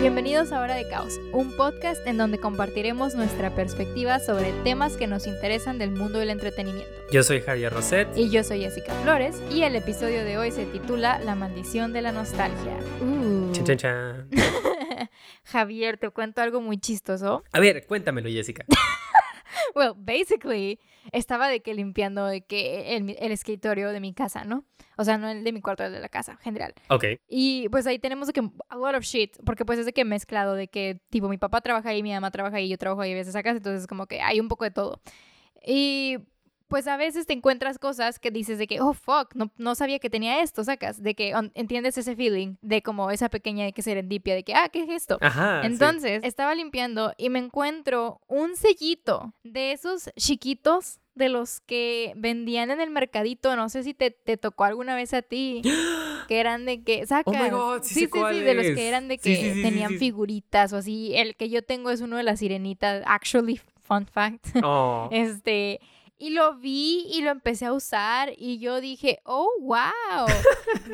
Bienvenidos a Hora de Caos, un podcast en donde compartiremos nuestra perspectiva sobre temas que nos interesan del mundo del entretenimiento. Yo soy Javier Roset. Y yo soy Jessica Flores, y el episodio de hoy se titula La maldición de la nostalgia. Uh. Chan, chan, chan. Javier, te cuento algo muy chistoso. A ver, cuéntamelo, Jessica. Well, basically, estaba de que limpiando de que el, el escritorio de mi casa, ¿no? O sea, no el de mi cuarto, el de la casa, en general. Ok. Y pues ahí tenemos de que a lot of shit, porque pues es de que mezclado, de que tipo mi papá trabaja ahí, mi mamá trabaja ahí, yo trabajo ahí a veces acá, entonces como que hay un poco de todo. Y pues a veces te encuentras cosas que dices de que, oh, fuck, no, no sabía que tenía esto, sacas, de que on- entiendes ese feeling de como esa pequeña de que serendipia, de que, ah, ¿qué es esto? Ajá. sí. Entonces, estaba limpiando y me encuentro un sellito de esos chiquitos de los que vendían en el mercadito, no sé si te, te tocó alguna vez a ti, que eran de que, sacas. Oh my God, sí sí, sí, de los que eran de que tenían figuritas o así. El que yo tengo es uno de las sirenitas, actually, fun fact. Oh. Este, y lo vi y lo empecé a usar y yo dije, oh, wow,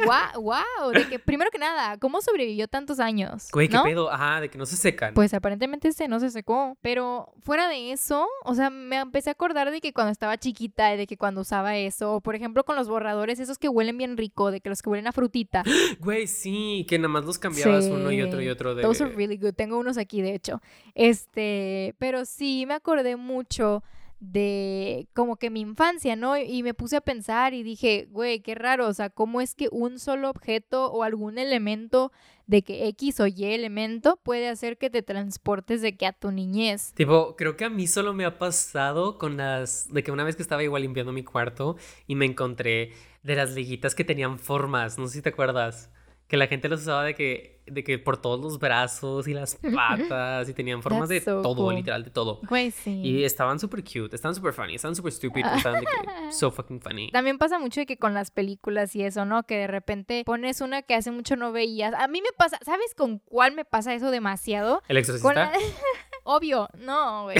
wow, wow, de que primero que nada, ¿cómo sobrevivió tantos años? Güey, qué ¿No? pedo. Ajá, de que no se secan. Pues aparentemente este no se secó, pero fuera de eso, o sea, me empecé a acordar de que cuando estaba chiquita de que cuando usaba eso, o por ejemplo con los borradores, esos que huelen bien rico, de que los que huelen a frutita. Güey, sí, que nada más los cambiabas uno y otro y otro de. Those are really good. Tengo unos aquí, de hecho. Este, pero sí me acordé mucho de como que mi infancia, ¿no? Y me puse a pensar y dije, güey, qué raro, o sea, ¿cómo es que un solo objeto o algún elemento de que X o Y elemento puede hacer que te transportes de que a tu niñez? Tipo, creo que a mí solo me ha pasado con las. De que una vez que estaba igual limpiando mi cuarto y me encontré de las liguitas que tenían formas. No sé si te acuerdas. Que la gente los usaba de que, de que por todos los brazos y las patas y tenían formas de so todo, cool. literal, de todo. Güey, sí. Y estaban súper cute, estaban súper funny, estaban súper stupid, estaban de que so fucking funny. También pasa mucho de que con las películas y eso, ¿no? Que de repente pones una que hace mucho no veías. A mí me pasa, ¿sabes con cuál me pasa eso demasiado? ¿El exorcista? Obvio, no, güey.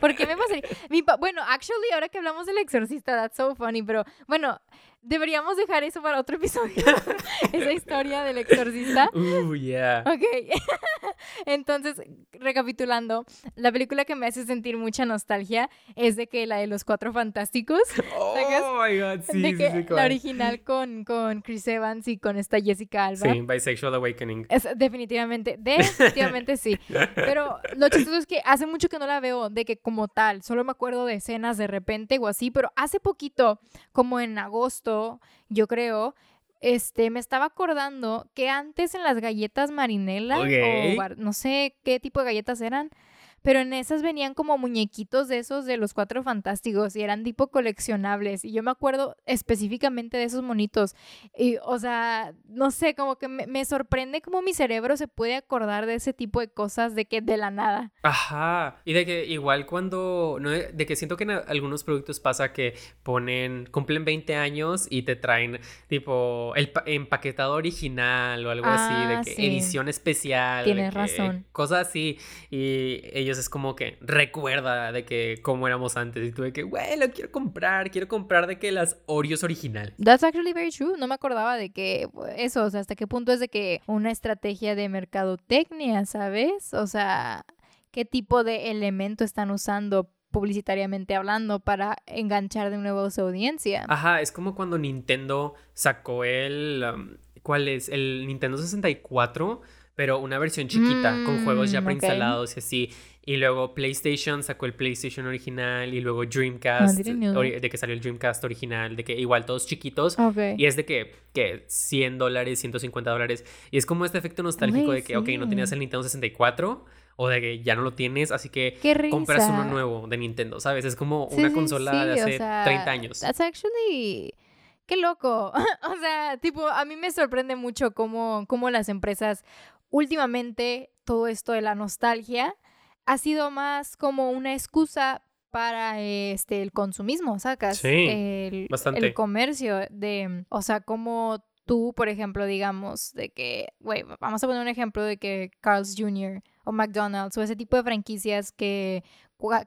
¿Por qué me pasaría? Mi pa- bueno, actually, ahora que hablamos del exorcista, that's so funny, pero bueno, deberíamos dejar eso para otro episodio. Esa historia del exorcista. Uh, yeah. Ok. Entonces, recapitulando, la película que me hace sentir mucha nostalgia es de que la de los cuatro fantásticos. Oh my god, sí, de sí, que sí. la cuál. original con, con Chris Evans y con esta Jessica Alba. Sí, Bisexual Awakening. Es, definitivamente, definitivamente sí. Pero lo chistoso es que hace mucho que no la veo de que como tal, solo me acuerdo de escenas de repente o así, pero hace poquito, como en agosto, yo creo, este, me estaba acordando que antes en las galletas marinela, o no sé qué tipo de galletas eran, pero en esas venían como muñequitos de esos de los cuatro fantásticos y eran tipo coleccionables. Y yo me acuerdo específicamente de esos monitos. Y, o sea, no sé, como que me, me sorprende cómo mi cerebro se puede acordar de ese tipo de cosas de que de la nada. Ajá. Y de que igual cuando. no, de que siento que en algunos productos pasa que ponen. cumplen 20 años y te traen tipo el pa- empaquetado original o algo así. Ah, De que sí. edición especial. Tienes razón. Cosas así. Y ellos es como que recuerda de que cómo éramos antes. Y tú de que, güey, lo quiero comprar. Quiero comprar de que las Oreos original. That's actually very true. No me acordaba de que eso, o sea, hasta qué punto es de que una estrategia de mercadotecnia, ¿sabes? O sea, qué tipo de elemento están usando publicitariamente hablando para enganchar de nuevo a su audiencia. Ajá, es como cuando Nintendo sacó el... um, ¿Cuál es? El Nintendo 64, pero una versión chiquita, con juegos ya Mm, preinstalados y así. Y luego PlayStation sacó el PlayStation original y luego Dreamcast, know ori- de que salió el Dreamcast original, de que igual todos chiquitos. Y es de que, que 100 dólares, 150 dólares. Y es como este efecto nostálgico de que, ok, no sí. tenías el Nintendo 64 o de que ya no lo tienes, así que compras uno nuevo de Nintendo, ¿sabes? Es como Sí, una sí, consola de sí, o hace sea, 30 años. That's actually... Qué loco. o sea, tipo, a mí me sorprende mucho cómo, cómo las empresas últimamente todo esto de la nostalgia ha sido más como una excusa para este el consumismo, ¿sacas? Sí, el, bastante. el comercio de, o sea, como tú, por ejemplo, digamos, de que, güey, vamos a poner un ejemplo de que Carl's Jr. o McDonald's o ese tipo de franquicias que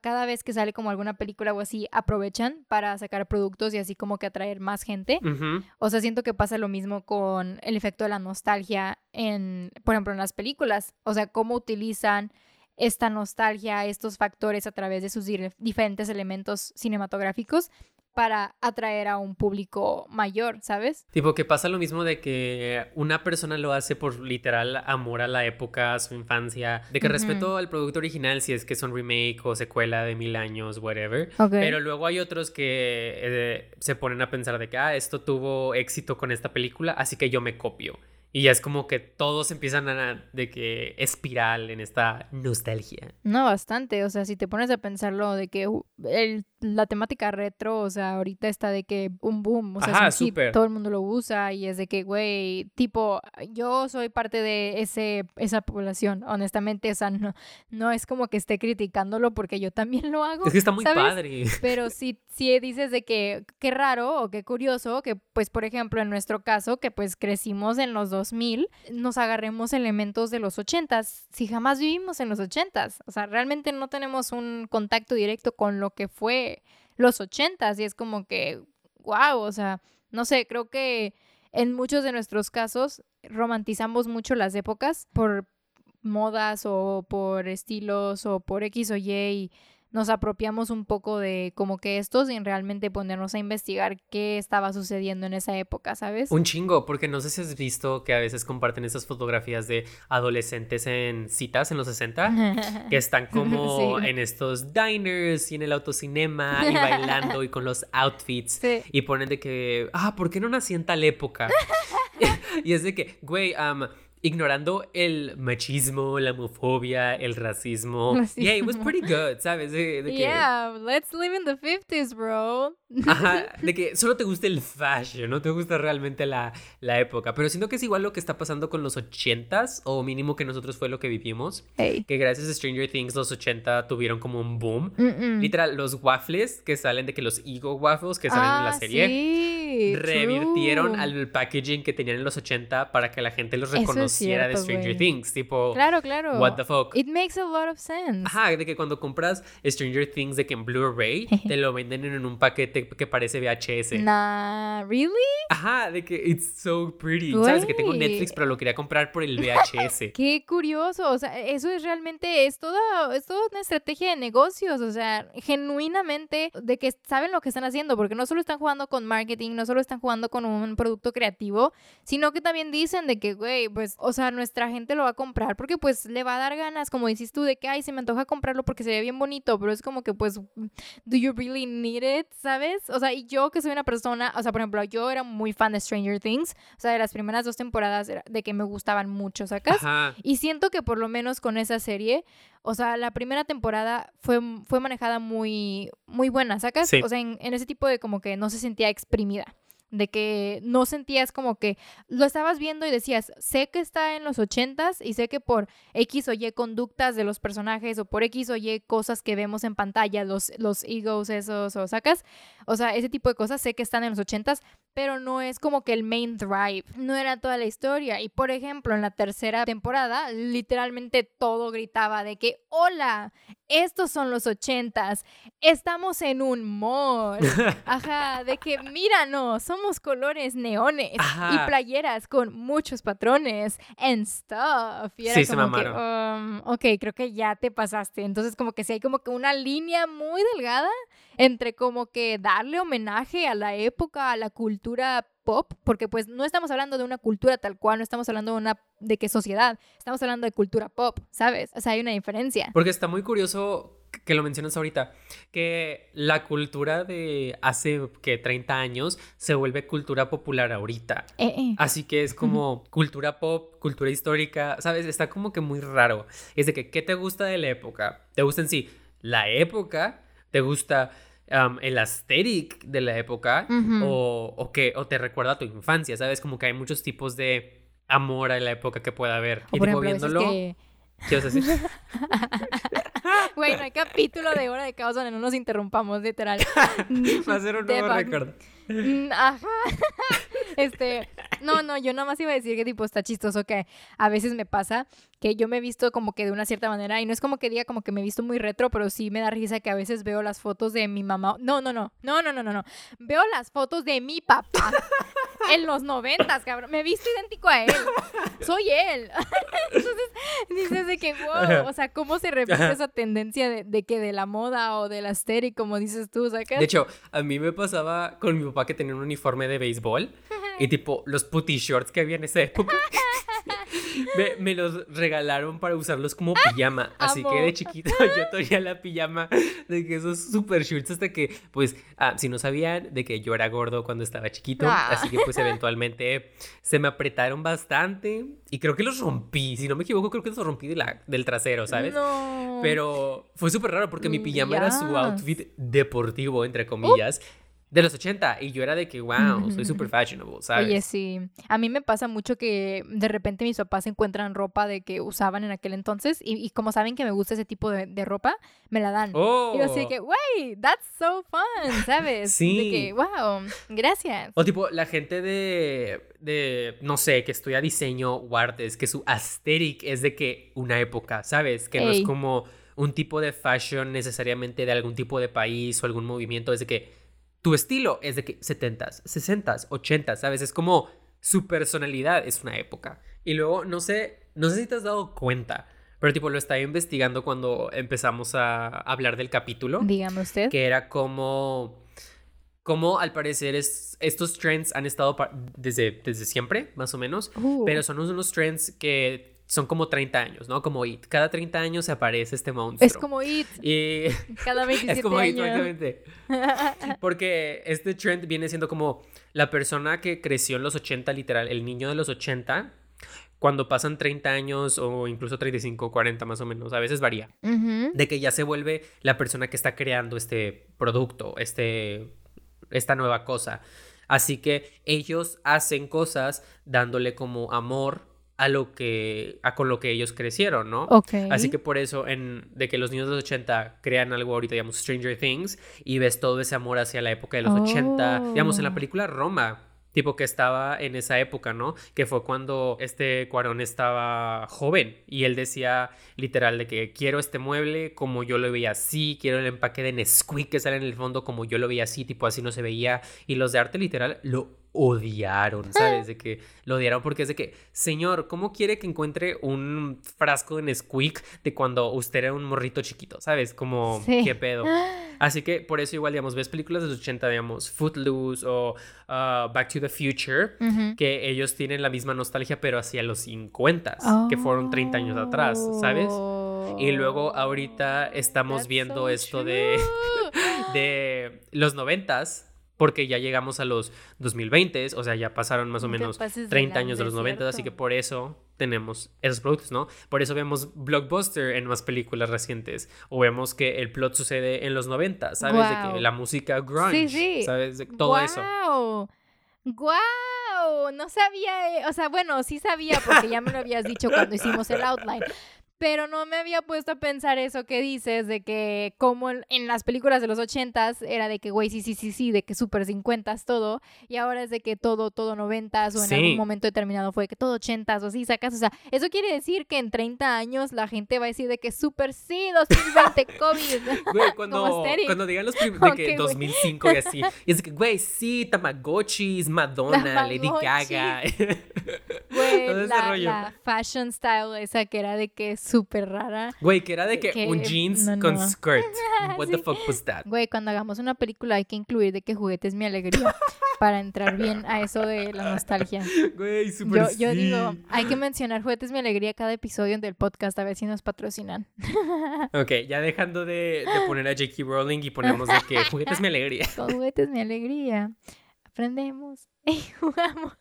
cada vez que sale como alguna película o así, aprovechan para sacar productos y así como que atraer más gente. O sea, siento que pasa lo mismo con el efecto de la nostalgia en, por ejemplo, en las películas. O sea, cómo utilizan esta nostalgia, estos factores a través de sus diferentes elementos cinematográficos para atraer a un público mayor, ¿sabes? Tipo que pasa lo mismo de que una persona lo hace por literal amor a la época, a su infancia, de que respeto al producto original si es que son remake o secuela de mil años, whatever. Pero luego hay otros que eh, se ponen a pensar de que, ah, esto tuvo éxito con esta película, así que yo me copio. Y ya es como que todos empiezan a de que espiral en esta nostalgia. No, bastante. O sea, si te pones a pensarlo de que el, la temática retro, o sea, ahorita está de que un boom, o sea, todo el mundo lo usa y es de que, güey, tipo, yo soy parte de ese, esa población, honestamente, o sea, no, no es como que esté criticándolo porque yo también lo hago. Es que está muy padre. Pero si, si dices de que qué raro o qué curioso que, pues, por ejemplo, en nuestro caso, que pues crecimos en los dos nos agarremos elementos de los 80s, si jamás vivimos en los 80s. O sea, realmente no tenemos un contacto directo con lo que fue los 80s y es como que, wow, o sea, no sé, creo que en muchos de nuestros casos romantizamos mucho las épocas por modas o por estilos o por X o Y y nos apropiamos un poco de como que esto sin realmente ponernos a investigar qué estaba sucediendo en esa época, ¿sabes? Un chingo, porque no sé si has visto que a veces comparten esas fotografías de adolescentes en citas en los 60, que están como en estos diners y en el autocinema y bailando y con los outfits y ponen de que, ah, ¿por qué no nací en tal época? y es de que, güey, um, ignorando el machismo, la homofobia, el racismo. Yeah, it was pretty good, ¿sabes? De, yeah, let's live in the 50s, bro. Ajá, de que solo te gusta el fashion, no te gusta realmente la, la época. Pero siento que es igual lo que está pasando con los 80s, o mínimo que nosotros fue lo que vivimos. Que gracias a Stranger Things los 80 tuvieron como un boom. Literal, los waffles que salen de que los Ego Waffles que salen en la ah, serie. Sí, revirtieron al packaging que tenían en los 80 para que la gente los reconociera era de Stranger Things, tipo. Claro, claro. What the fuck. It makes a lot of sense. Ajá, de que cuando compras Stranger Things de que en Blu-ray te lo venden en un paquete que parece VHS. Nah, ¿really? Ajá, de que it's so pretty. Sabes que tengo Netflix, pero lo quería comprar por el VHS. Qué curioso. O sea, eso es realmente, es toda, es toda una estrategia de negocios. O sea, genuinamente de que saben lo que están haciendo, porque no solo están jugando con marketing, no solo están jugando con un producto creativo, sino que también dicen de que, güey, pues o sea, nuestra gente lo va a comprar porque pues le va a dar ganas, como dices tú, de que, ay, se me antoja comprarlo porque se ve bien bonito, pero es como que pues, do you really need it, ¿sabes? O sea, y yo que soy una persona, o sea, por ejemplo, yo era muy fan de Stranger Things, o sea, de las primeras dos temporadas de que me gustaban mucho, ¿sacas? Y siento que por lo menos con esa serie, o sea, la primera temporada fue, fue manejada muy, muy buena, ¿sacas? O sea, en, en ese tipo de como que no se sentía exprimida de que no sentías como que lo estabas viendo y decías, sé que está en los ochentas y sé que por X o Y conductas de los personajes o por X o Y cosas que vemos en pantalla, los, los egos esos o sacas, o sea, ese tipo de cosas sé que están en los ochentas, pero no es como que el main drive, no era toda la historia. Y por ejemplo, en la tercera temporada, literalmente todo gritaba de que, hola, estos son los ochentas, estamos en un mall. Ajá, de que míranos, somos colores neones y playeras con muchos patrones and stuff. Y era como que, um, ok, creo que ya te pasaste. Entonces como que sí hay como que una línea muy delgada entre como que darle homenaje a la época, a la cultura pop, porque pues no estamos hablando de una cultura tal cual, no estamos hablando de una de qué sociedad, estamos hablando de cultura pop, ¿sabes? O sea, hay una diferencia. Porque está muy curioso que lo mencionas ahorita, que la cultura de hace que 30 años se vuelve cultura popular ahorita. Eh, eh. Así que es como cultura pop, cultura histórica, ¿sabes? Está como que muy raro. Es de que, ¿qué te gusta de la época? ¿Te gusta en sí la época? ¿Te gusta el aesthetic de la época o, o, que, o te recuerda a tu infancia, ¿sabes? Como que hay muchos tipos de amor a la época que pueda haber. y tipo viéndolo... ¿Qué vas a decir? Güey, no hay capítulo de Hora de Caos donde no nos interrumpamos, literal. Va a ser un nuevo récord. Mm, ajá. Este, No, no, yo nada más iba a decir que tipo está chistoso que a veces me pasa que yo me he visto como que de una cierta manera y no es como que diga como que me he visto muy retro, pero sí me da risa que a veces veo las fotos de mi mamá. No, no, no, no, no, no, no, no. Veo las fotos de mi papá en los noventas, cabrón. Me he visto idéntico a él. Soy él. Entonces dices de que, wow, o sea, ¿cómo se repite esa tendencia de, de, que de la moda o de la aesthetic, como dices tú, ¿sacas? De hecho, a mí me pasaba con mi papá que tenía un uniforme de béisbol y tipo los putty shorts que había en esa época. me, me, los regalaron para usarlos como pijama. Así que de chiquito yo tenía la pijama de que esos super shorts hasta que, pues, ah, si no sabían de que yo era gordo cuando estaba chiquito. Ah. Así que pues eventualmente se me apretaron bastante y creo que los rompí. Si no me equivoco, creo que los rompí de la, del trasero, ¿sabes? Pero fue súper raro porque mi pijama era su outfit deportivo, entre comillas de los 80 y yo era de que, wow, soy super fashionable, ¿sabes? Oye, sí. A mí me pasa mucho que de repente mis papás encuentran ropa de que usaban en aquel entonces y, como saben que me gusta ese tipo de, ropa, me la dan. Oh. Y yo así de que, wey, that's so fun, ¿sabes? Sí. De que, wow, gracias. O tipo, la gente de, de, no sé, que estudia diseño o artes, que su aesthetic es de que una época, ¿sabes? Que no es como un tipo de fashion necesariamente de algún tipo de país o algún movimiento, es de que tu estilo es de que 70s, 60s, 80s, ¿sabes? Es como su personalidad es una época. Y luego, no sé, no sé si te has dado cuenta, pero tipo lo estaba investigando cuando empezamos a hablar del capítulo. Dígame usted. Que era como, como al parecer es, estos trends han estado desde, desde siempre, más o menos, uh. pero son unos trends que son como 30 años, ¿no? Como It. Cada 30 años se aparece este monstruo. Es como It. Y... Cada 27 Es como It, exactamente. Porque este trend viene siendo como la persona que creció en los 80, literal, el niño de los 80, cuando pasan 30 años o incluso 35, 40 más o menos, a veces varía, de que ya se vuelve la persona que está creando este producto, este, esta nueva cosa. Así que ellos hacen cosas dándole como amor a lo que a con lo que ellos crecieron, ¿no? Ok. Así que por eso en de que los niños de los 80 crean algo ahorita llamamos Stranger Things y ves todo ese amor hacia la época de los 80, digamos en la Oh. película Roma, tipo que estaba en esa época, ¿no? Que fue cuando este Cuarón estaba joven y él decía literal de que quiero este mueble como yo lo veía así, quiero el empaque de Nesquik que sale en el fondo como yo lo veía así, tipo así no se veía y los de arte literal lo odiaron, ¿sabes? De que lo odiaron porque es de que, señor, ¿cómo quiere que encuentre un frasco de Nesquik de cuando usted era un morrito chiquito, ¿sabes? Como, Sí. ¿qué pedo? Así que por eso igual, digamos, ves películas de los 80, digamos, Footloose o uh, Back to the Future, que ellos tienen la misma nostalgia, pero hacia los 50, que fueron 30 años atrás, ¿sabes? Y luego ahorita estamos Oh, That's viendo so esto de, true. de los 90 porque ya llegamos a los 2020, o sea, ya pasaron más o menos pases de 30 años de los lanza, 90, así que por eso tenemos esos productos, ¿no? Por eso vemos blockbuster en más películas recientes o vemos que el plot sucede en los 90, ¿sabes? De que la música grunge, Sí, sí. ¿sabes? De todo eso. ¡Guau! ¡Guau! No sabía, eh, o sea, bueno, sí sabía porque ya me lo habías dicho cuando hicimos el outline. Pero no me había puesto a pensar eso que dices, de que como en, en las películas de los ochentas era de que, güey, sí, sí, sí, sí, de que super cincuentas todo, y ahora es de que todo, todo noventas, o en Sí. algún momento determinado fue que todo ochentas, o así, sacas, o sea, eso quiere decir que en 30 años la gente va a decir de que super sí, 2020 COVID. Güey, cuando, cuando digan los prim- de Ok, que güey. 2005 y así, y es que, güey, sí, Tamagotchis, Madonna, Lady Gaga. Güey, la, la fashion style esa que era de que súper rara. Güey, que era de que, Que- un jeans no, con skirt. What the fuck was that? Güey, cuando hagamos una película hay que incluir de que juguete es mi alegría para entrar bien a eso de la nostalgia. Güey, súper Yo, yo sí. digo, hay que mencionar juguete es mi alegría cada episodio del podcast a ver si nos patrocinan. Ok, ya dejando de, de poner a J.K. Rowling y ponemos de que juguetes mi alegría. Con juguete es mi alegría. Aprendemos y jugamos.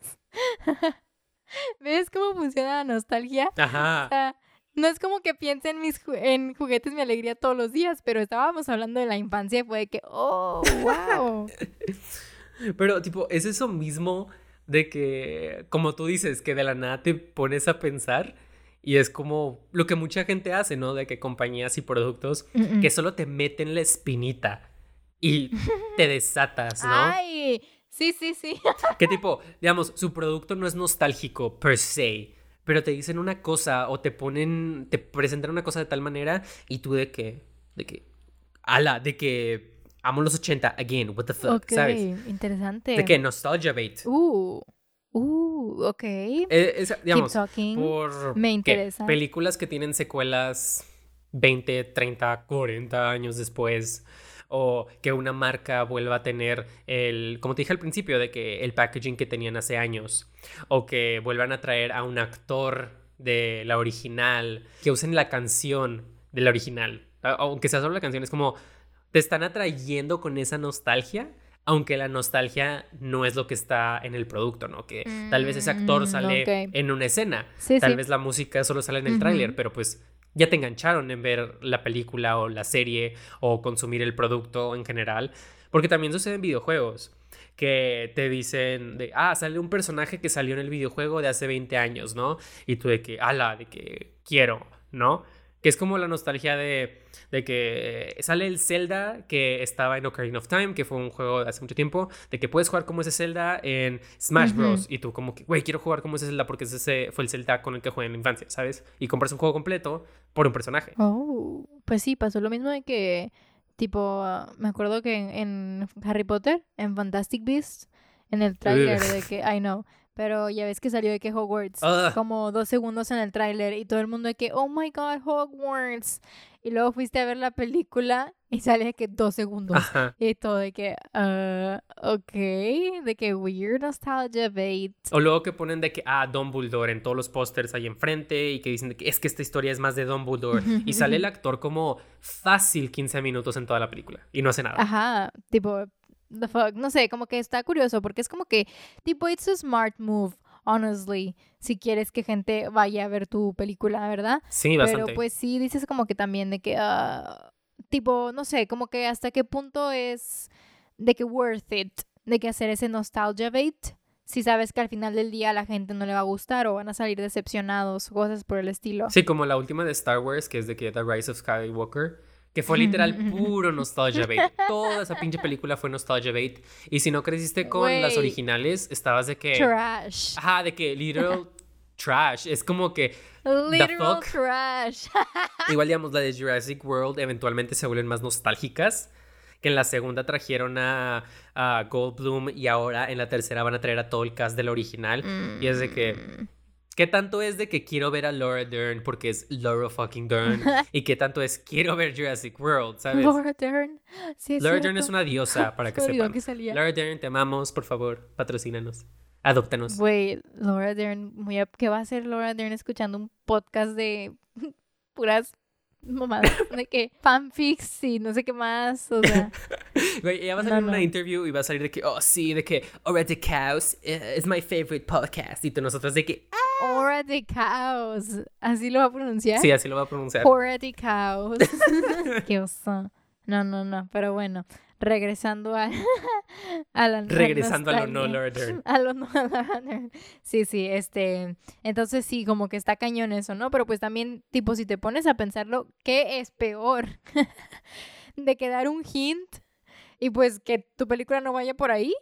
¿Ves cómo funciona la nostalgia? O Ajá. sea, no es como que piense en mis ju- en juguetes mi alegría todos los días, pero estábamos hablando de la infancia y fue de que, oh, wow. Pero, tipo, es eso mismo de que, como tú dices, que de la nada te pones a pensar y es como lo que mucha gente hace, ¿no? De que compañías y productos Mm, mm. que solo te meten la espinita y te desatas, ¿no? Ay, Sí, sí, sí. Que tipo, digamos, su producto no es nostálgico per se, pero te dicen una cosa o te ponen, te presentan una cosa de tal manera y tú de que, de que, ala, de que amo los 80, again, what the fuck, Ok, ¿sabes? interesante. De que nostalgia bait. Uh, uh, ok. Eh, es- digamos, Keep talking. por Me películas que tienen secuelas 20, 30, 40 años después o que una marca vuelva a tener el, como te dije al principio, de que el packaging que tenían hace años o que vuelvan a traer a un actor de la original, que usen la canción de la original, aunque sea solo la canción, es como te están atrayendo con esa nostalgia. Aunque la nostalgia no es lo que está en el producto, ¿no? Que tal vez ese actor Mm, sale en una escena, Sí, Tal sí. vez la música solo sale en el Ujú. tráiler, pero pues ya te engancharon en ver la película o la serie o consumir el producto en general. Porque también sucede en videojuegos. Que te dicen de, ah, sale un personaje que salió en el videojuego de hace 20 años, ¿no? Y tú de que, ala, de que quiero, ¿no? Que es como la nostalgia de, de que sale el Zelda que estaba en Ocarina of Time, que fue un juego de hace mucho tiempo, de que puedes jugar como ese Zelda en Smash. Bros. Y tú como que, güey, quiero jugar como ese Zelda porque ese fue el Zelda con el que jugué en la infancia, ¿sabes? Y compras un juego completo por un personaje. Oh, pues sí, pasó lo mismo de que, tipo, ah, me acuerdo que en, en Harry Potter, en Fantastic Beasts, en el tráiler de que, I know, pero ya ves que salió de que Hogwarts, Ugh. como dos segundos en el tráiler y todo el mundo de que, oh my god, Hogwarts. Y luego fuiste a ver la película y sale de que dos segundos. Ajá. Y todo de que, ah, ok, de que weird nostalgia bait. O luego que ponen de que, ah, Dumbledore en todos los pósters ahí enfrente y que dicen de que es que esta historia es más de Dumbledore. y sale el actor como fácil 15 minutos en toda la película y no hace nada. Ajá, tipo, the fuck, no sé, como que está curioso porque es como que, tipo, it's a smart move, honestly, si quieres que gente vaya a ver tu película, ¿verdad? Sí, bastante. Pero pues sí, dices como que también de que, ah, tipo, no sé, como que hasta qué punto es de que worth it, de que hacer ese nostalgia bait, si sabes que al final del día a la gente no le va a gustar o van a salir decepcionados, cosas por el estilo. Sí, como la última de Star Wars, que es de que The Rise of Skywalker, que fue literal puro nostalgia bait. Toda esa pinche película fue nostalgia bait. Y si no creciste con las originales, estabas de que. Trash. Ajá, de que literal trash. Es como que. Literal fuck? trash. Igual, digamos, la de Jurassic World eventualmente se vuelven más nostálgicas. Que en la segunda trajeron a, a Goldblum y ahora en la tercera van a traer a todo el cast del original. Y es de que. ¿Qué tanto es de que quiero ver a Laura Dern porque es Laura fucking Dern? ¿Y qué tanto es quiero ver Jurassic World, sabes? Laura Dern. Sí, es Laura Dern es una diosa, para que sepan. que. Laura Dern, te amamos, por favor, patrocínanos. Adóptanos. Güey, Laura Dern, muy ¿qué va a hacer Laura Dern escuchando un podcast de puras mamadas? De que fanfics y no sé qué más, o sea, Güey, ella va a salir en una no. interview y va a salir de que, oh, sí, de que Hora de Cows eh, es my favorite podcast. Y tú nosotros de que, ah, Hora de Caos, ¿así lo va a pronunciar? sí, así lo va a pronunciar. Hora de Caos. qué oso. No, no, no, pero bueno, regresando a, a la Regresando a lo no Dern. A lo no Dern. Sí, sí, este, entonces sí, como que está cañón eso, ¿no? Pero pues también, tipo, si te pones a pensarlo, ¿qué es peor? ¿De que dar un hint y pues que tu película no vaya por ahí?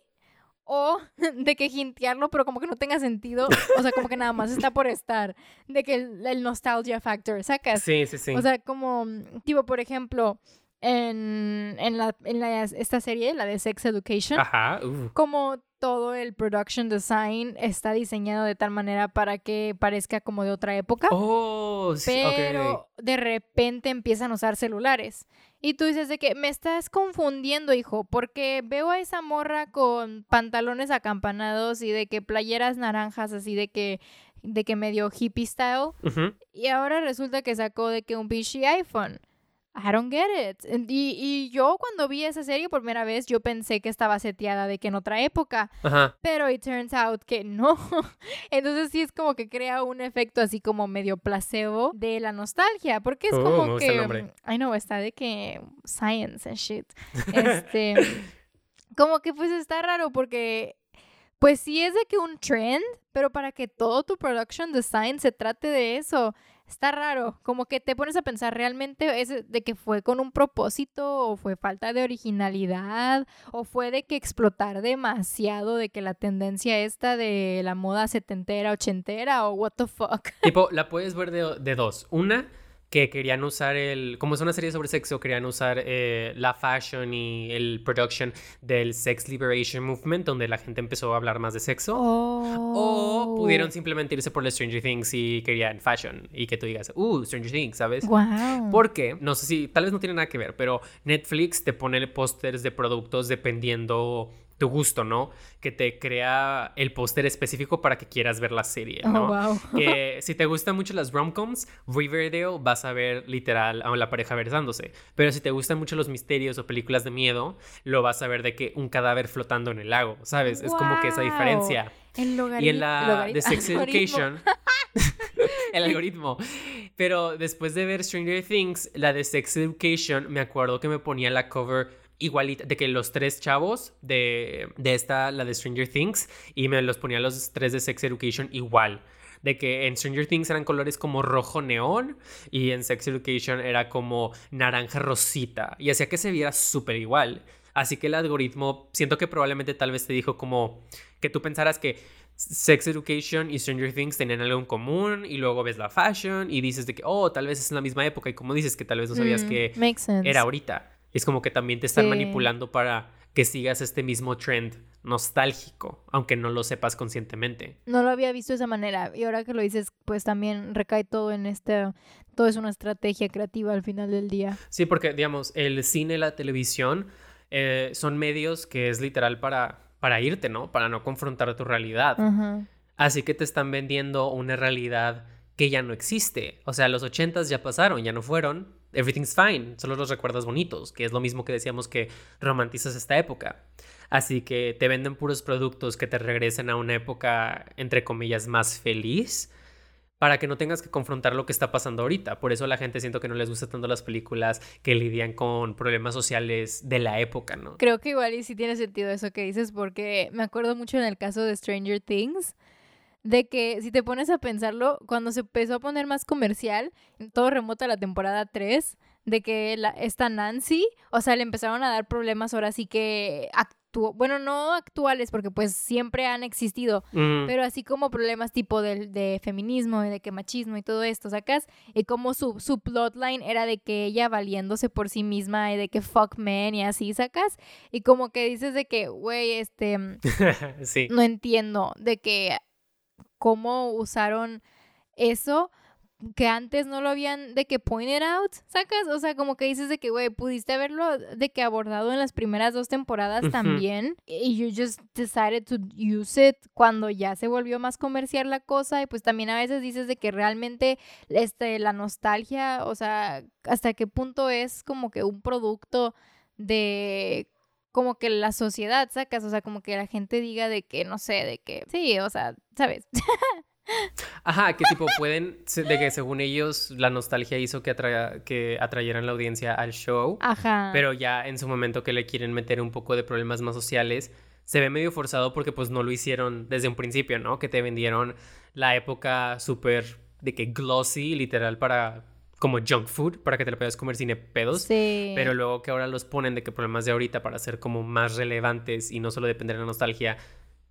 ¿O de que hintearlo pero como que no tenga sentido? O sea, como que nada más está por estar. De que el, el nostalgia factor, ¿sacas? Sí, sí, sí. O sea, como, tipo, por ejemplo, en, en, la, en la, esta serie, la de Sex Education, Ajá. uh. como todo el production design está diseñado de tal manera para que parezca como de otra época. Oh, sí. Pero de repente empiezan a usar celulares. Y tú dices de que me estás confundiendo, hijo, porque veo a esa morra con pantalones acampanados y de que playeras naranjas así de que de que medio hippie style y ahora resulta que sacó de que un pinche iPhone. I don't get it. Y, y yo cuando vi esa serie por primera vez, yo pensé que estaba seteada de que en otra época, Ajá. pero it turns out que no. Entonces sí es como que crea un efecto así como medio placebo de la nostalgia, porque es Oh, me como gusta el que, nombre. I know, está de que science and shit. Este, como que pues está raro porque pues sí es de que un trend, pero para que todo tu production design se trate de eso, está raro, como que te pones a pensar realmente es de que fue con un propósito o fue falta de originalidad o fue de que explotar demasiado de que la tendencia esta de la moda setentera, ochentera o what the fuck. Tipo, la puedes ver de, de dos. Una, que querían usar el, como es una serie sobre sexo, querían usar eh, la fashion y el production del Sex Liberation Movement, donde la gente empezó a hablar más de sexo. O pudieron Oh. simplemente irse por la Stranger Things y querían fashion y que tú digas, uh, Stranger Things, ¿sabes? Wow. Porque, no sé si, tal vez no tiene nada que ver, pero Netflix te pone pósters de productos dependiendo tu gusto, ¿no? Que te crea el póster específico para que quieras ver la serie, Oh, ¿no? wow. Que si te gustan mucho las romcoms, Riverdale vas a ver literal a la pareja besándose. Pero si te gustan mucho los misterios o películas de miedo, lo vas a ver de que un cadáver flotando en el lago, ¿sabes? Es como que esa diferencia. El Y en la de Sex. Education, el algoritmo. Pero después de ver Stranger Things, la de Sex Education, me acuerdo que me ponía la cover igualita, de que los tres chavos de, de esta, la de Stranger Things, y me los ponía los tres de Sex Education igual. De que en Stranger Things eran colores como rojo neón y en Sex Education era como naranja rosita. Y hacía que se viera súper igual. Así que el algoritmo, siento que probablemente tal vez te dijo como que tú pensaras que Sex Education y Stranger Things tenían algo en común y luego ves la fashion y dices de que, oh, tal vez es en la misma época y como dices que tal vez no sabías Mm, que era ahorita. Es como que también te están Sí. manipulando para que sigas este mismo trend nostálgico, aunque no lo sepas conscientemente. No lo había visto de esa manera. Y ahora que lo dices, pues también recae todo en este. Todo es una estrategia creativa al final del día. Sí, porque digamos, el cine, la televisión eh, son medios que es literal para, para irte, ¿no? Para no confrontar tu realidad. Así que te están vendiendo una realidad que ya no existe. O sea, los ochentas ya pasaron, ya no fueron. Everything's fine, solo los recuerdas bonitos, que es lo mismo que decíamos que romantizas esta época. Así que te venden puros productos que te regresen a una época, entre comillas, más feliz, para que no tengas que confrontar lo que está pasando ahorita. Por eso la gente siento que no les gusta tanto las películas que lidian con problemas sociales de la época, ¿no? Creo que igual y sí tiene sentido eso que dices, porque me acuerdo mucho en el caso de Stranger Things, de que si te pones a pensarlo, cuando se empezó a poner más comercial, todo remoto a la temporada 3, de que la, esta Nancy, o sea, le empezaron a dar problemas ahora sí que actuó, bueno, no actuales, porque pues siempre han existido, Mm, pero así como problemas tipo de, de feminismo y de que machismo y todo esto, ¿sacas? Y como su, su plotline era de que ella valiéndose por sí misma y de que fuck men y así, ¿sacas? Y como que dices de que, güey, este, sí. no entiendo de que cómo usaron eso que antes no lo habían de que pointed out, ¿sacas? O sea, como que dices de que, güey, pudiste haberlo de que abordado en las primeras dos temporadas también y you just decided to use it cuando ya se volvió más comercial la cosa y pues también a veces dices de que realmente este, la nostalgia, o sea, hasta qué punto es como que un producto de como que la sociedad, sacas, o sea, como que la gente diga de que, no sé, de que, sí, o sea, ¿sabes? Ajá, que tipo pueden, de que según ellos la nostalgia hizo que, atra- que atrayeran la audiencia al show, Ajá. pero ya en su momento que le quieren meter un poco de problemas más sociales, se ve medio forzado porque pues no lo hicieron desde un principio, ¿no? Que te vendieron la época súper de que glossy, literal, para como junk food, para que te lo puedas comer sin pedos. Sí. Pero luego que ahora los ponen de que problemas de ahorita para ser como más relevantes y no solo depender de la nostalgia,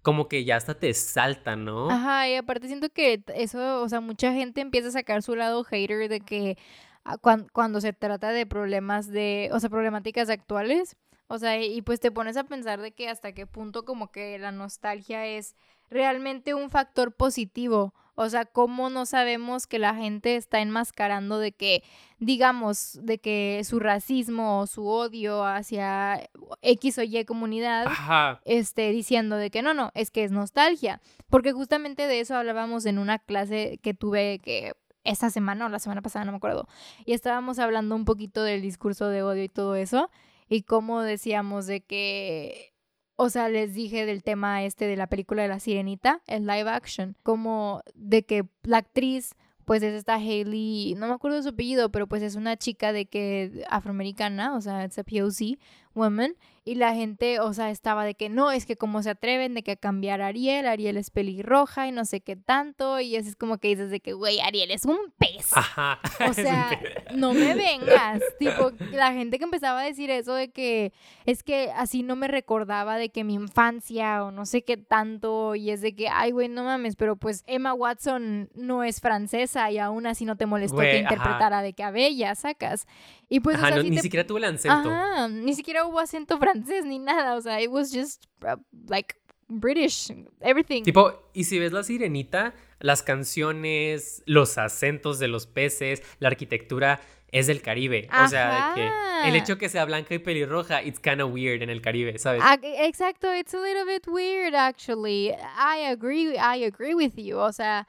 como que ya hasta te saltan, ¿no? Ajá, y aparte siento que eso, o sea, mucha gente empieza a sacar su lado hater de que ah, cuan- cuando se trata de problemas de, o sea, problemáticas actuales, o sea, y, y pues te pones a pensar de que hasta qué punto como que la nostalgia es realmente un factor positivo, o sea, cómo no sabemos que la gente está enmascarando de que, digamos, de que su racismo o su odio hacia X o Y comunidad Ajá. este, diciendo de que no, no, es que es nostalgia. Porque justamente de eso hablábamos en una clase que tuve que esta semana o la semana pasada, no me acuerdo. Y estábamos hablando un poquito del discurso de odio y todo eso. Y cómo decíamos de que, o sea, les dije del tema este de la película de la sirenita, el live action, como de que la actriz pues es esta Hailey, no me acuerdo de su apellido, pero pues es una chica de que afroamericana, o sea, es a POC, Woman y la gente, o sea, estaba de que no, es que como se atreven de que cambiar a Ariel, Ariel es pelirroja y no sé qué tanto, y es como que dices de que, güey, Ariel es un pez. Ajá. O sea, no me vengas. tipo, la gente que empezaba a decir eso de que es que así no me recordaba de que mi infancia o no sé qué tanto, y es de que, ay, güey, no mames, pero pues Emma Watson no es francesa y aún así no te molestó que interpretara de que a Bella, sacas. Y pues, ajá, ni siquiera tuvo el acento. Ajá, ni siquiera hubo acento francés ni nada, o sea, it was just uh, like British, everything. Tipo, y si ves la sirenita, las canciones, los acentos de los peces, la arquitectura es del Caribe. O sea, que el hecho que sea blanca y pelirroja, it's kind of weird en el Caribe, ¿sabes? Ah, exacto, it's a little bit weird actually. I agree, I agree with you. O sea,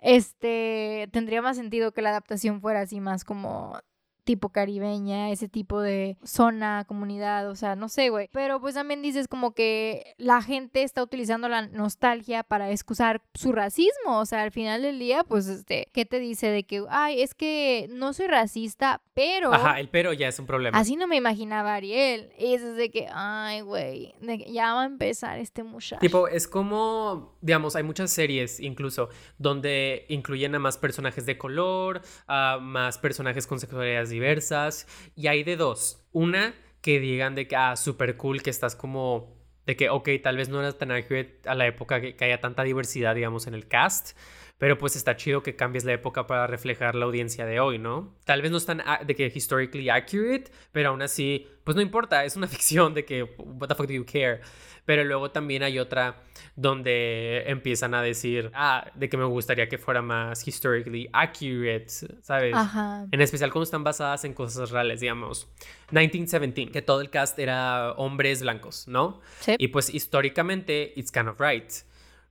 este tendría más sentido que la adaptación fuera así más como tipo caribeña, ese tipo de zona, comunidad, o sea, no sé, güey. Pero pues también dices como que la gente está utilizando la nostalgia para excusar su racismo, o sea, al final del día, pues, este, ¿qué te dice de que, ay, es que no soy racista, pero... Ajá, el pero ya es un problema. Así no me imaginaba Ariel. Y es de que, ay, güey, ya va a empezar este muchacho. Tipo, es como, digamos, hay muchas series incluso donde incluyen a más personajes de color, a más personajes con sexualidades diversas y hay de dos. Una que digan de que, ah, súper cool, que estás como, de que, ok, tal vez no era tan accurate a la época que, que haya tanta diversidad, digamos, en el cast. Pero pues está chido que cambies la época para reflejar la audiencia de hoy, ¿no? Tal vez no están de que historically accurate, pero aún así, pues no importa, es una ficción de que, what the fuck do you care? Pero luego también hay otra donde empiezan a decir, ah, de que me gustaría que fuera más historically accurate, ¿sabes? Ajá. En especial cuando están basadas en cosas reales, digamos. 1917, que todo el cast era hombres blancos, ¿no? Sí. Y pues históricamente, it's kind of right.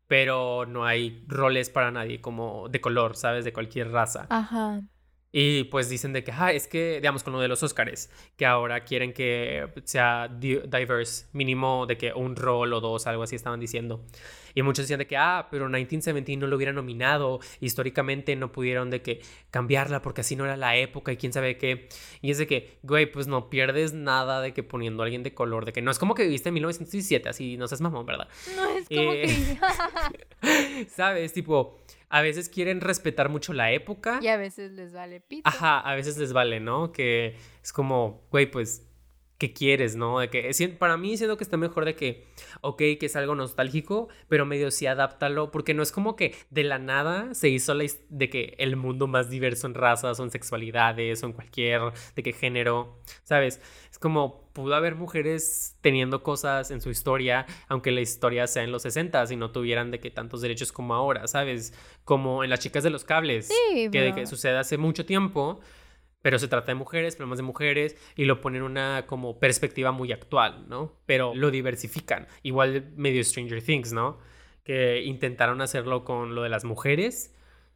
Pero no hay roles para nadie como de color, ¿sabes? De cualquier raza. Ajá. Y pues dicen de que, ah, es que, digamos, con lo de los Oscars, que ahora quieren que sea diverse, mínimo de que un rol o dos, algo así estaban diciendo. Y muchos decían de que, ah, pero 1917 no lo hubiera nominado, históricamente no pudieron de que cambiarla porque así no era la época y quién sabe qué. Y es de que, güey, pues no pierdes nada de que poniendo a alguien de color, de que no es como que viviste en 1917, así no seas mamón, ¿verdad? No es como que... Eh, ¿Sabes? Tipo a veces quieren respetar mucho la época. Y a veces les vale pito. Ajá, a veces les vale, ¿no? Que es como, güey, pues que quieres, ¿no? De que para mí siento que está mejor de que, ok, que es algo nostálgico, pero medio sí adáptalo, porque no es como que de la nada se hizo la de que el mundo más diverso en razas o en sexualidades o en cualquier, de qué género, ¿sabes? Es como, pudo haber mujeres teniendo cosas en su historia, aunque la historia sea en los 60 y no tuvieran de que tantos derechos como ahora, ¿sabes? Como en las chicas de los cables, sí, que, de que sucede hace mucho tiempo pero se trata de mujeres, problemas de mujeres, y lo ponen una como perspectiva muy actual, ¿no? Pero lo diversifican, igual medio Stranger Things, ¿no? Que intentaron hacerlo con lo de las mujeres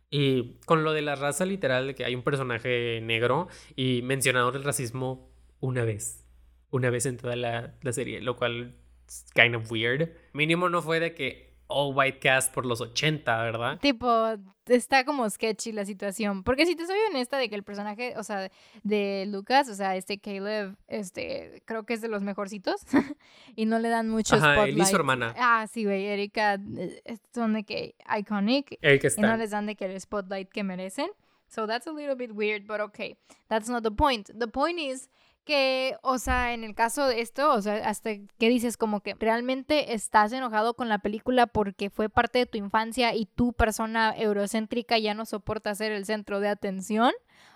y con lo de la raza literal, de que hay un personaje negro y mencionado el racismo una vez, una vez en toda la, la serie, lo cual es kind of weird. Mínimo no fue de que all white cast por los 80, ¿verdad? Tipo, está como sketchy la situación. Porque si te soy honesta de que el personaje, o sea, de Lucas, o sea, este Caleb, este, creo que es de los mejorcitos. y no le dan mucho Ajá, spotlight. Él y su hermana. Ah, sí, güey, Erika, eh, son de que iconic. Erika está. Y no les dan de que el spotlight que merecen. So that's a little bit weird, but okay. That's not the point. The point is que, o sea, en el caso de esto, o sea, hasta que dices como que realmente estás enojado con la película porque fue parte de tu infancia y tu persona eurocéntrica ya no soporta ser el centro de atención,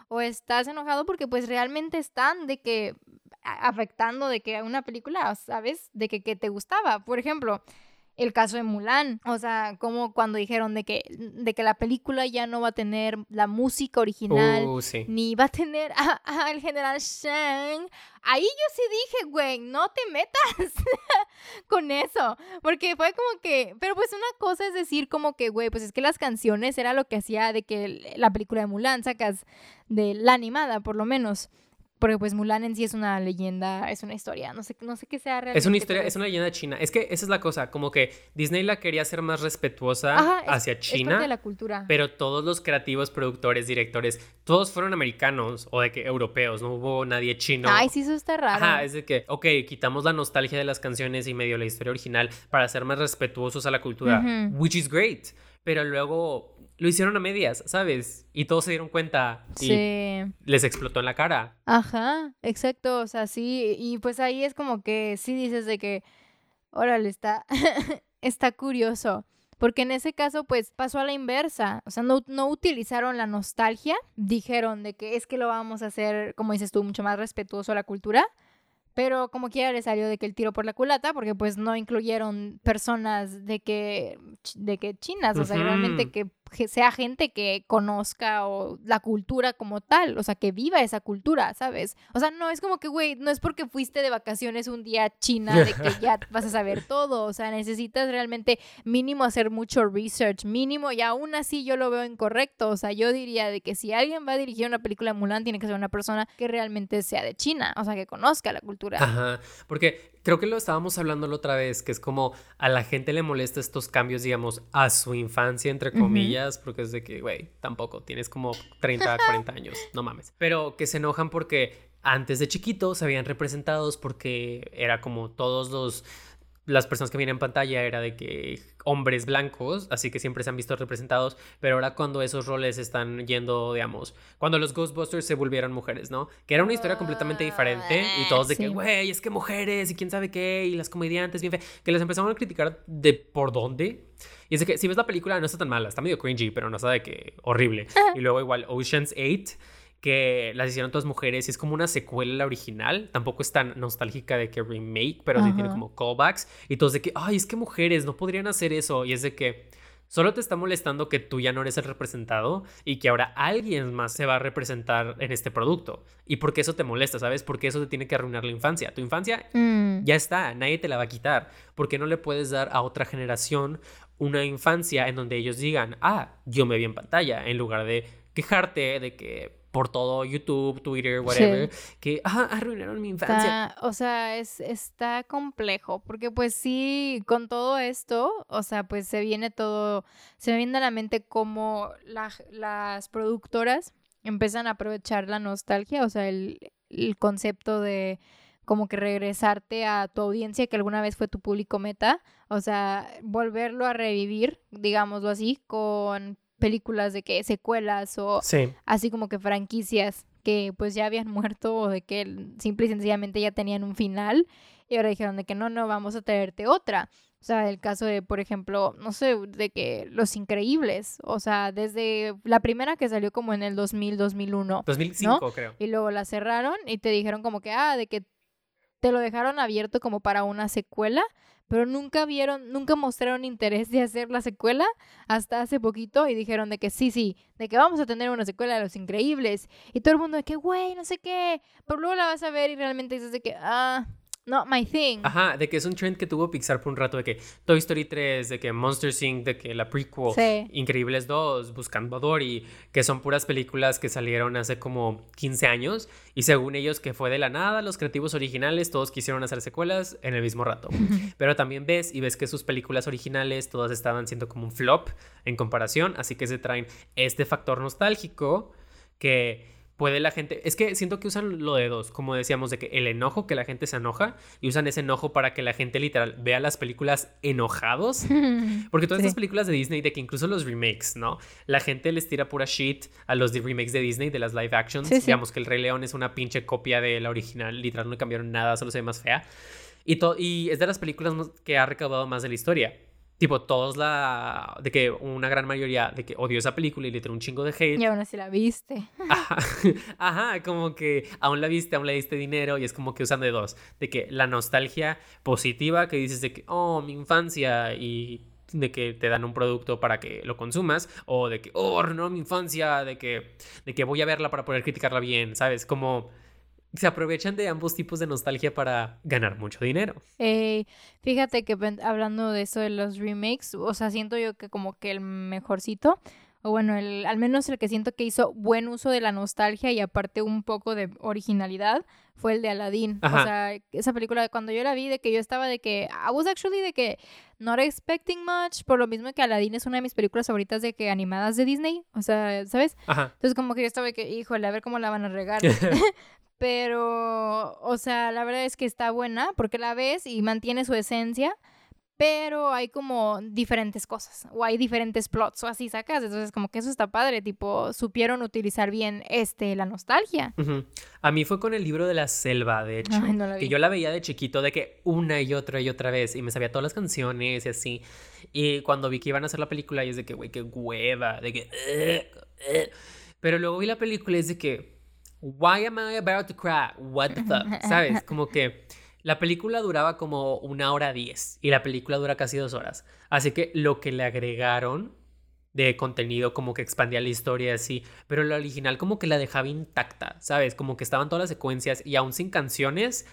o estás enojado porque pues realmente están de que afectando de que una película, ¿sabes? De que, que te gustaba. Por ejemplo, el caso de Mulan, o sea, como cuando dijeron de que, de que la película ya no va a tener la música original, uh, sí. ni va a tener al general Shang. Ahí yo sí dije, güey, no te metas con eso, porque fue como que, pero pues una cosa es decir como que, güey, pues es que las canciones era lo que hacía de que la película de Mulan sacas de la animada, por lo menos porque pues Mulan en sí es una leyenda, es una historia, no sé, no sé qué sea realmente. Es una historia, es una leyenda china. Es que esa es la cosa, como que Disney la quería ser más respetuosa hacia China. Es de la cultura. Pero todos los creativos, productores, directores, todos fueron americanos o de que europeos, no hubo nadie chino. Ay, sí, eso está raro. Ajá, es de que, ok, quitamos la nostalgia de las canciones y medio la historia original para ser más respetuosos a la cultura, which is great. Pero luego lo hicieron a medias, ¿sabes? Y todos se dieron cuenta y les explotó en la cara. Ajá, exacto, o sea, sí, y pues ahí es como que sí dices de que, órale, está, está curioso. Porque en ese caso, pues pasó a la inversa. O sea, no, no utilizaron la nostalgia. Dijeron de que es que lo vamos a hacer, como dices tú, mucho más respetuoso a la cultura. Pero como quiera le salió de que el tiro por la culata, porque pues no incluyeron personas de que, de que chinas, o sea, realmente que sea gente que conozca o la cultura como tal, o sea, que viva esa cultura, ¿sabes? O sea, no es como que, güey, no es porque fuiste de vacaciones un día a China de que ya vas a saber todo, o sea, necesitas realmente mínimo hacer mucho research, mínimo, y aún así yo lo veo incorrecto, o sea, yo diría de que si alguien va a dirigir una película de Mulan, tiene que ser una persona que realmente sea de China, o sea, que conozca la cultura. Ajá, porque creo que lo estábamos hablando la otra vez, que es como a la gente le molesta estos cambios, digamos, a su infancia, entre comillas, porque es de que, güey, tampoco, tienes como 30, 40 años, no mames. Pero que se enojan porque antes de chiquitos se habían representados porque era como todos los las personas que vienen en pantalla era de que hombres blancos, así que siempre se han visto representados, pero ahora cuando esos roles están yendo, digamos, cuando los Ghostbusters se volvieron mujeres, ¿no? Que era una historia completamente diferente y todos de que, güey, es que mujeres y quién sabe qué, y las comediantes, bien fe, que les empezaron a criticar de por dónde. Y es de que si ves la película no está tan mala, está medio cringy, pero no está de que horrible. Y luego igual Ocean's 8 que las hicieron todas mujeres y es como una secuela la original. Tampoco es tan nostálgica de que remake, pero sí tiene como callbacks. Y todos de que, ay, es que mujeres no podrían hacer eso. Y es de que solo te está molestando que tú ya no eres el representado y que ahora alguien más se va a representar en este producto. Y porque eso te molesta, ¿sabes? Porque eso te tiene que arruinar la infancia. Tu infancia mm. ya está, nadie te la va a quitar. ¿Por qué no le puedes dar a otra generación una infancia en donde ellos digan, ah, yo me vi en pantalla, en lugar de quejarte de que por todo YouTube, Twitter, whatever, que ah, arruinaron mi infancia. o sea, es, está complejo, porque pues sí, con todo esto, o sea, pues se viene todo, se me viene a la mente cómo las productoras empiezan a aprovechar la nostalgia, o sea, el, el concepto de como que regresarte a tu audiencia que alguna vez fue tu público meta, o sea, volverlo a revivir, digámoslo así, con películas de que secuelas o así como que franquicias que pues ya habían muerto o de que simple y sencillamente ya tenían un final y ahora dijeron de que no, no, vamos a traerte otra. O sea, el caso de, por ejemplo, no sé, de que Los Increíbles, o sea, desde la primera que salió como en el 2000, 2001. 2005, creo. Y luego la cerraron y te dijeron como que, ah, de que te lo dejaron abierto como para una secuela, pero nunca vieron, nunca mostraron interés de hacer la secuela hasta hace poquito y dijeron de que sí, sí, de que vamos a tener una secuela de Los Increíbles. Y todo el mundo de que, güey, no sé qué, pero luego la vas a ver y realmente dices de que, ah, not my thing. Ajá, de que es un trend que tuvo Pixar por un rato, de que Toy Story 3, de que Monster Inc., de que la prequel, Increíbles 2, Buscando a Dory, que son puras películas que salieron hace como 15 años y según ellos que fue de la nada, los creativos originales todos quisieron hacer secuelas en el mismo rato. Pero también ves y ves que sus películas originales todas estaban siendo como un flop en comparación, así que se traen este factor nostálgico que puede la gente, es que siento que usan lo de dos, como decíamos, de que el enojo, que la gente se enoja, y usan ese enojo para que la gente literal vea las películas enojados, porque todas estas películas de Disney, de que incluso los remakes, ¿no? La gente les tira pura shit a los remakes de Disney, de las live actions, digamos que el Rey León es una pinche copia de la original, literal no cambiaron nada, solo se ve más fea, y, y es de las películas que ha recaudado más de la historia. Tipo, todos la. de que una gran mayoría de que odió esa película y le tiró un chingo de hate. Y aún así la viste. Ajá, ajá, como que aún la viste, aún le diste dinero y es como que usan de dos. De que la nostalgia positiva que dices de que, oh, mi infancia y de que te dan un producto para que lo consumas o de que, oh, no, mi infancia, de que, de que voy a verla para poder criticarla bien, ¿sabes? Como se aprovechan de ambos tipos de nostalgia para ganar mucho dinero. Eh, fíjate que hablando de eso de los remakes, o sea, siento yo que como que el mejorcito, o bueno, el, al menos el que siento que hizo buen uso de la nostalgia y aparte un poco de originalidad, fue el de Aladdin. O sea, esa película, cuando yo la vi, de que yo estaba de que, I was actually de que not expecting much, por lo mismo que Aladdin es una de mis películas favoritas de que animadas de Disney, o sea, ¿sabes? Entonces como que yo estaba de que, híjole, a ver cómo la van a regar. Pero, o sea, la verdad es que está buena porque la ves y mantiene su esencia pero hay como diferentes cosas o hay diferentes plots o así sacas, entonces como que eso está padre, tipo, supieron utilizar bien este la nostalgia. A mí fue con el libro de la selva, de hecho, que yo la veía de chiquito de que una y otra y otra vez y me sabía todas las canciones y así. Y cuando vi que iban a hacer la película y es de que, güey, qué hueva, de que pero luego vi la película y es de que why am I about to cry? What the fuck? ¿Sabes? Como que la película duraba como una hora diez y la película dura casi dos horas. Así que lo que le agregaron de contenido como que expandía la historia así, pero la original como que la dejaba intacta, ¿sabes? Como que estaban todas las secuencias y aún sin canciones,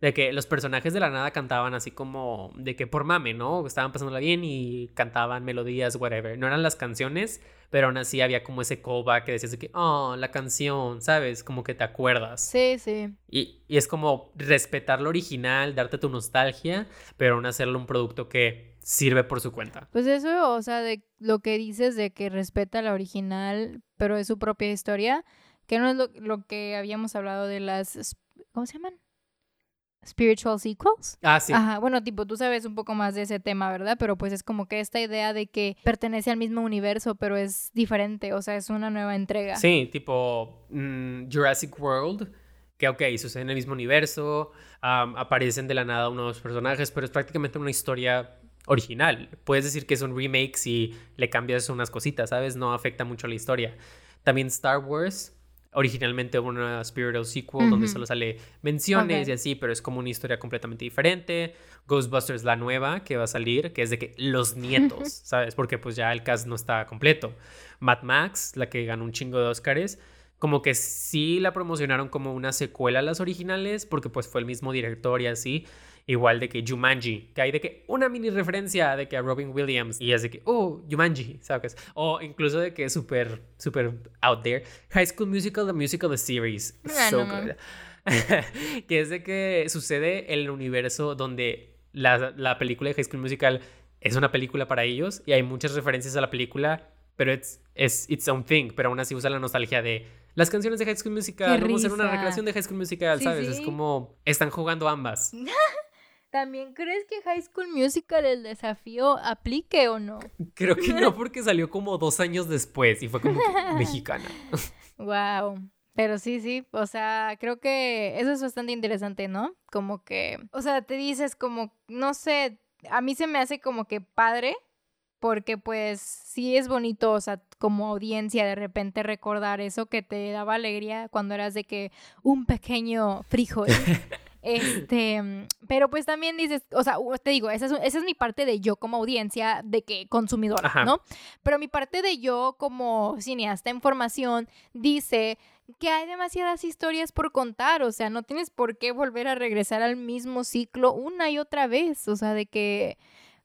de que los personajes de la nada cantaban así como de que por mame, ¿no? Estaban pasándola bien y cantaban melodías, whatever. No eran las canciones, pero aún así había como ese callback que decías de que, oh, la canción, ¿sabes? Como que te acuerdas. Sí, sí. Y, y es como respetar lo original, darte tu nostalgia, pero aún hacerlo un producto que sirve por su cuenta. Pues eso, o sea, de lo que dices de que respeta la original, pero es su propia historia, que no es lo, lo que habíamos hablado de las, ¿cómo se llaman? Spiritual sequels. Ah, sí. Ajá, bueno, tipo, tú sabes un poco más de ese tema, ¿verdad? Pero pues es como que esta idea de que pertenece al mismo universo, pero es diferente, o sea, es una nueva entrega. Sí, tipo mm, Jurassic World, que ok, sucede en el mismo universo, aparecen de la nada unos personajes, pero es prácticamente una historia original. Puedes decir que es un remake si le cambias unas cositas, ¿sabes? No afecta mucho la historia. También Star Wars originalmente hubo una spiritual sequel donde solo sale menciones y así, pero es como una historia completamente diferente. Ghostbusters la nueva que va a salir, que es de que los nietos, ¿sabes? Porque pues ya el cast no está completo. Mad Max, la que ganó un chingo de Oscars, como que sí la promocionaron como una secuela a las originales, porque pues fue el mismo director y así, Igual de que Jumanji, que hay de que una mini referencia de que a Robin Williams y es de que, oh, Jumanji, ¿sabes? O incluso de que es súper, súper out there. High School Musical, the musical, the series. Ah, so good. que es de que sucede el universo donde la, la película de High School Musical es una película para ellos y hay muchas referencias a la película, pero es it's its own thing, pero aún así usa la nostalgia de las canciones de High School Musical, vamos a hacer una recreación de High School Musical, ¿sabes? Es como están jugando ambas. ¿También crees que High School Musical el desafío aplique o no? Creo que no, porque salió como dos años después y fue como mexicana. wow. Pero sí, sí, o sea, creo que eso es bastante interesante, ¿no? Como que, o sea, te dices como, no sé, a mí se me hace como que padre, porque pues sí es bonito, o sea, como audiencia de repente recordar eso que te daba alegría cuando eras de que un pequeño frijol. Este, pero pues también dices, o sea, te digo, esa es, mi parte de yo como audiencia, de que consumidora, ¿no? Pero mi parte de yo como cineasta en formación dice que hay demasiadas historias por contar, o sea, no tienes por qué volver a regresar al mismo ciclo una y otra vez, o sea, de que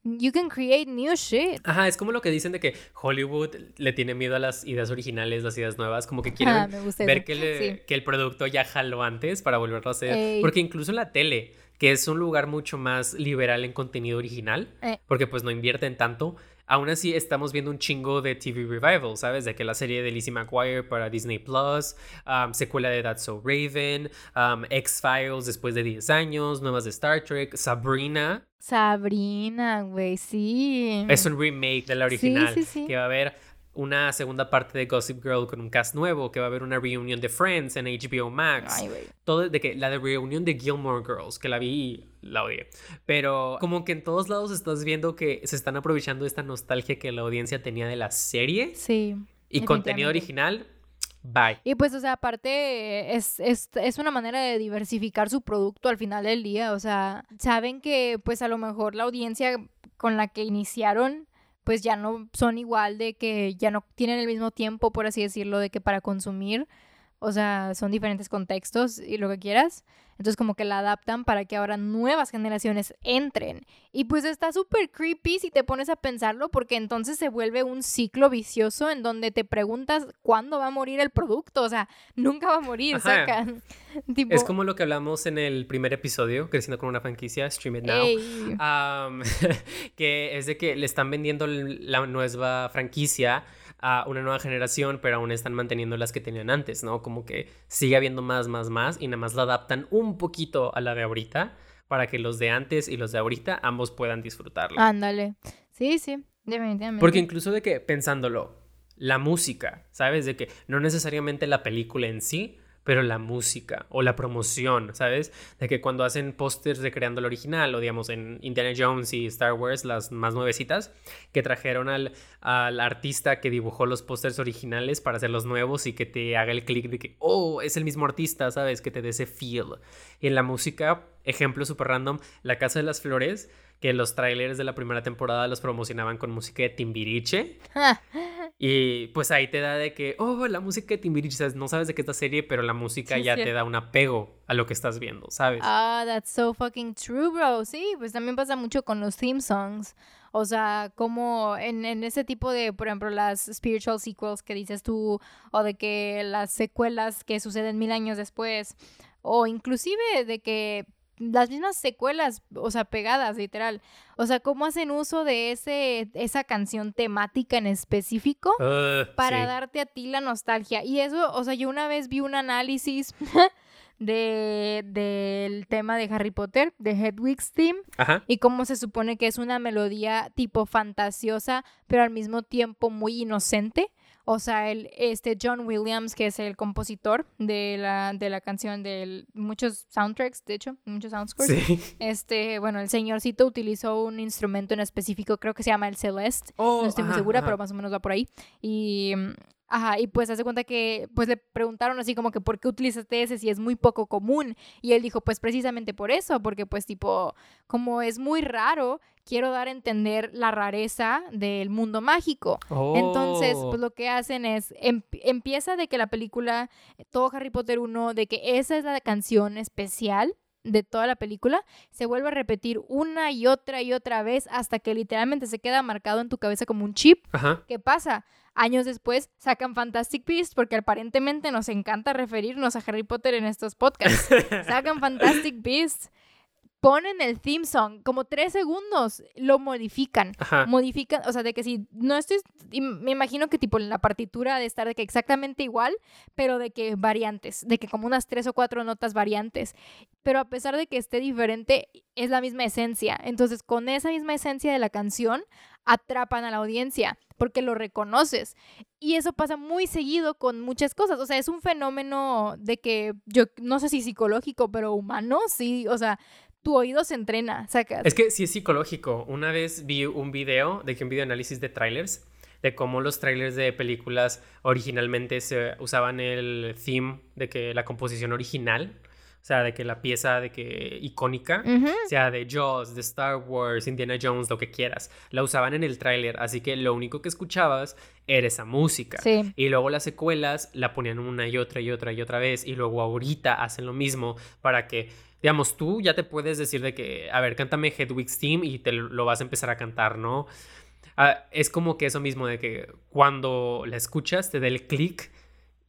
you can create new shit. Ajá, es como lo que dicen de que Hollywood le tiene miedo a las ideas originales, las ideas nuevas, como que quieren ver que, que, el producto ya jaló antes para volverlo a hacer. Porque incluso en la tele, que es un lugar mucho más liberal en contenido original, eh. porque pues no invierten tanto, aún así estamos viendo un chingo de TV revival, ¿sabes? De que la serie de Lizzie McGuire para Disney Plus, um, secuela de That's So Raven, um, X-Files después de 10 años, nuevas de Star Trek, Sabrina. Sabrina, güey, sí. Es un remake de la original que va a haber una segunda parte de Gossip Girl con un cast nuevo, que va a haber una reunión de Friends en HBO Max. Ay, Todo de que la de reunión de Gilmore Girls, que la vi la odié. Pero como que en todos lados estás viendo que se están aprovechando esta nostalgia que la audiencia tenía de la serie. Sí. Y contenido original, Bye. Y pues, o sea, aparte es, es, es, una manera de diversificar su producto al final del día. O sea, saben que pues a lo mejor la audiencia con la que iniciaron pues ya no son igual de que ya no tienen el mismo tiempo, por así decirlo, de que para consumir, o sea, son diferentes contextos y lo que quieras. Entonces como que la adaptan para que ahora nuevas generaciones entren. Y pues está súper creepy si te pones a pensarlo porque entonces se vuelve un ciclo vicioso en donde te preguntas cuándo va a morir el producto. O sea, nunca va a morir, sacan. Es como lo que hablamos en el primer episodio, Creciendo con una franquicia, Stream It Now. que es de que le están vendiendo la nueva franquicia a una nueva generación, pero aún están manteniendo las que tenían antes, ¿no? Como que sigue habiendo más, más, más y nada más la adaptan un poquito a la de ahorita para que los de antes y los de ahorita ambos puedan disfrutarlo. Ándale. Sí, sí, definitivamente. Porque incluso de que pensándolo, la música, ¿sabes? De que no necesariamente la película en sí, pero la música o la promoción, ¿sabes? De que cuando hacen pósters recreando el original, o digamos en Indiana Jones y Star Wars, las más nuevecitas, que trajeron al, al artista que dibujó los pósters originales para hacer los nuevos y que te haga el clic de que, oh, es el mismo artista, ¿sabes? Que te dé ese feel. Y en la música, ejemplo súper random, La Casa de las Flores que los trailers de la primera temporada los promocionaban con música de Timbiriche. Y pues ahí te da de que, oh, la música de Timbiriche, no sabes de qué es esta serie, pero la música ya te da un apego a lo que estás viendo, ¿sabes? Ah, that's so fucking true, bro. Sí, pues también pasa mucho con los theme songs. O sea, como en, en ese tipo de, por ejemplo, las spiritual sequels que dices tú, o de que las secuelas que suceden mil años después, o inclusive de que las mismas secuelas, o sea, pegadas, literal. O sea, cómo hacen uso de ese, esa canción temática en específico ah, para darte a ti la nostalgia. Y eso, o sea, yo una vez vi un análisis de, del tema de Harry Potter, de Hedwig's Theme, y cómo se supone que es una melodía tipo fantasiosa, pero al mismo tiempo muy inocente. O sea, el, este John Williams, que es el compositor de la, de la canción de muchos soundtracks, de hecho, muchos soundscores. Este, bueno, el señorcito utilizó un instrumento en específico, creo que se llama el Celeste. no estoy muy segura, pero más o menos va por ahí. Y Ajá, y pues hace cuenta que pues le preguntaron así como que por qué utilizaste ese si es muy poco común y él dijo pues precisamente por eso, porque pues tipo como es muy raro, quiero dar a entender la rareza del mundo mágico. Entonces, pues oh. lo que hacen es em, empieza de que la película todo Harry Potter 1 de que esa es la canción especial de toda la película se vuelve a repetir una y otra y otra vez hasta que literalmente se queda marcado en tu cabeza como un chip. ¿Qué pasa? Años después sacan Fantastic Beasts porque aparentemente nos encanta referirnos a Harry Potter en estos podcasts. sacan Fantastic Beasts ponen el theme song como tres segundos, lo modifican. Modifican, o sea, de que si no estoy, me imagino que tipo en la partitura de estar de que exactamente igual, pero de que variantes, de que como unas tres o cuatro notas variantes. Pero a pesar de que esté diferente, es la misma esencia. Entonces, con esa misma esencia de la canción, atrapan a la audiencia porque lo reconoces. Y eso pasa muy seguido con muchas cosas. O sea, es un fenómeno de que yo no sé si psicológico, pero humano, sí. O sea, tu oído se entrena, sacas. Es que sí es psicológico. Una vez vi un video, de que un video análisis de trailers, de cómo los trailers de películas originalmente se usaban el theme de que la composición original, o sea, de que la pieza de que icónica, sea de Jaws, de Star Wars, Indiana Jones, lo que quieras, la usaban en el tráiler, así que lo único que escuchabas era esa música. Y luego las secuelas la ponían una y otra y otra y otra vez y luego ahorita hacen lo mismo para que digamos, tú ya te puedes decir de que, a ver, cántame Hedwig's Theme y te lo vas a empezar a cantar, ¿no? Ah, es como que eso mismo de que cuando la escuchas te da el clic